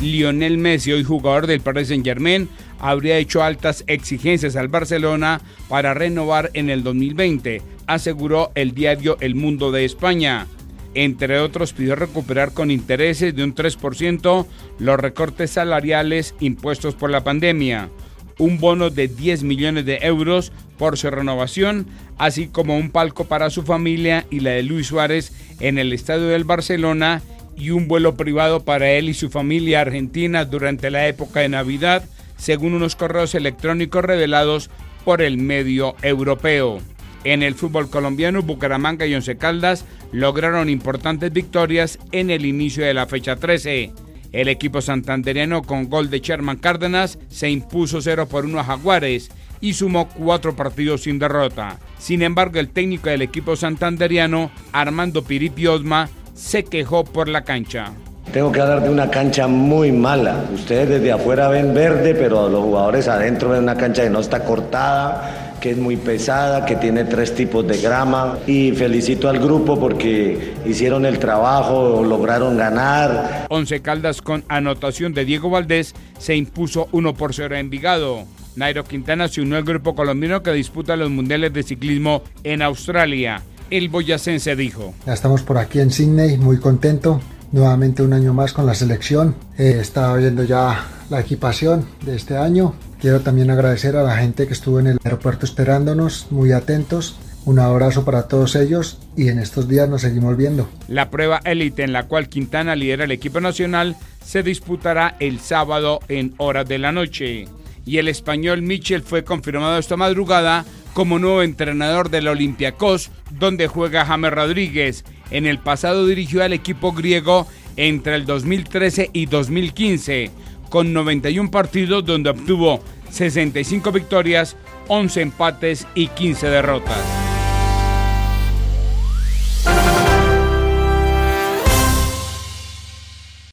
Lionel Messi, hoy jugador del Paris Saint-Germain, habría hecho altas exigencias al Barcelona para renovar en el 2020, aseguró el diario El Mundo de España. Entre otros, pidió recuperar con intereses de un 3% los recortes salariales impuestos por la pandemia, un bono de 10 millones de euros por su renovación, así como un palco para su familia y la de Luis Suárez en el estadio del Barcelona y un vuelo privado para él y su familia argentina durante la época de Navidad, según unos correos electrónicos revelados por el medio europeo. En el fútbol colombiano, Bucaramanga y Once Caldas lograron importantes victorias en el inicio de la fecha 13. El equipo santanderiano con gol de Sherman Cárdenas se impuso 0 por 1 a Jaguares y sumó cuatro partidos sin derrota. Sin embargo, el técnico del equipo santanderiano, Armando Piripi Osma, se quejó por la cancha. Tengo que hablar de una cancha muy mala. Ustedes desde afuera ven verde, pero los jugadores adentro ven una cancha que no está cortada, que es muy pesada, que tiene tres tipos de grama. Y felicito al grupo porque hicieron el trabajo, lograron ganar. Once Caldas con anotación de Diego Valdés se impuso 1 por 0 en Vigado. Nairo Quintana se unió al grupo colombiano que disputa los mundiales de ciclismo en Australia. El boyacense dijo. Ya estamos por aquí en Sydney, muy contento. Nuevamente un año más con la selección. Eh, estaba viendo ya la equipación de este año. Quiero también agradecer a la gente que estuvo en el aeropuerto esperándonos, muy atentos. Un abrazo para todos ellos y en estos días nos seguimos viendo. La prueba élite en la cual Quintana lidera el equipo nacional se disputará el sábado en horas de la noche y el español Michel fue confirmado esta madrugada como nuevo entrenador del Olympiacos, donde juega James Rodríguez. En el pasado dirigió al equipo griego entre el 2013 y 2015, con 91 partidos donde obtuvo 65 victorias, 11 empates y 15 derrotas.